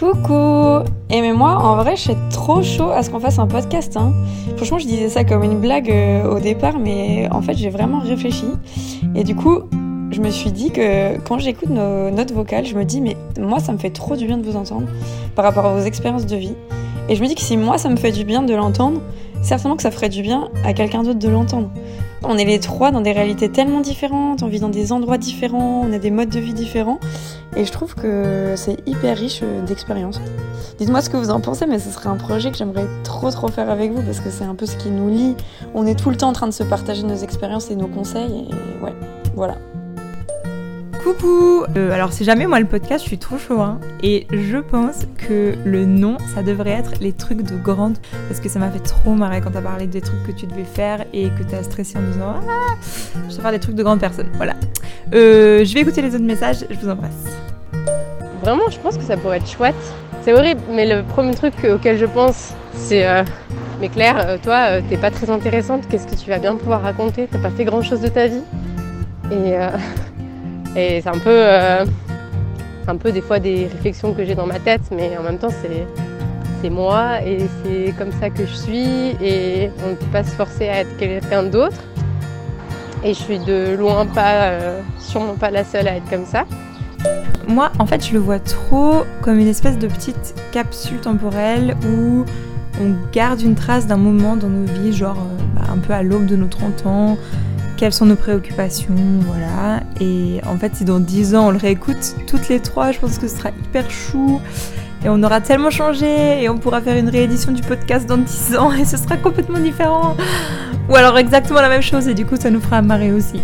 Coucou Et mais moi, en vrai, je suis trop chaud à ce qu'on fasse un podcast. Hein. Franchement, je disais ça comme une blague euh, au départ, mais en fait, j'ai vraiment réfléchi. Et du coup, je me suis dit que quand j'écoute nos notes vocales, je me dis, mais moi, ça me fait trop du bien de vous entendre par rapport à vos expériences de vie. Et je me dis que si moi, ça me fait du bien de l'entendre, certainement que ça ferait du bien à quelqu'un d'autre de l'entendre. On est les trois dans des réalités tellement différentes, on vit dans des endroits différents, on a des modes de vie différents, et je trouve que c'est hyper riche d'expériences. Dites-moi ce que vous en pensez, mais ce serait un projet que j'aimerais trop trop faire avec vous parce que c'est un peu ce qui nous lie. On est tout le temps en train de se partager nos expériences et nos conseils, et ouais, voilà. Coucou euh, Alors si jamais moi le podcast je suis trop chaud hein, et je pense que le nom ça devrait être les trucs de grande parce que ça m'a fait trop marrer quand t'as parlé des trucs que tu devais faire et que t'as stressé en disant ah je vais faire des trucs de grande personne voilà. Euh, je vais écouter les autres messages, je vous embrasse. Vraiment je pense que ça pourrait être chouette. C'est horrible mais le premier truc auquel je pense c'est euh, mais Claire toi t'es pas très intéressante, qu'est-ce que tu vas bien pouvoir raconter? T'as pas fait grand chose de ta vie? Et et c'est un peu, euh, un peu des fois des réflexions que j'ai dans ma tête, mais en même temps c'est, c'est moi et c'est comme ça que je suis et on ne peut pas se forcer à être quelqu'un d'autre. Et je suis de loin pas, euh, sûrement pas la seule à être comme ça. Moi, en fait, je le vois trop comme une espèce de petite capsule temporelle où on garde une trace d'un moment dans nos vies, genre euh, bah, un peu à l'aube de nos 30 ans, quelles sont nos préoccupations, voilà. Et en fait, si dans 10 ans on le réécoute toutes les trois, je pense que ce sera hyper chou. Et on aura tellement changé et on pourra faire une réédition du podcast dans 10 ans et ce sera complètement différent. Ou alors exactement la même chose et du coup ça nous fera marrer aussi.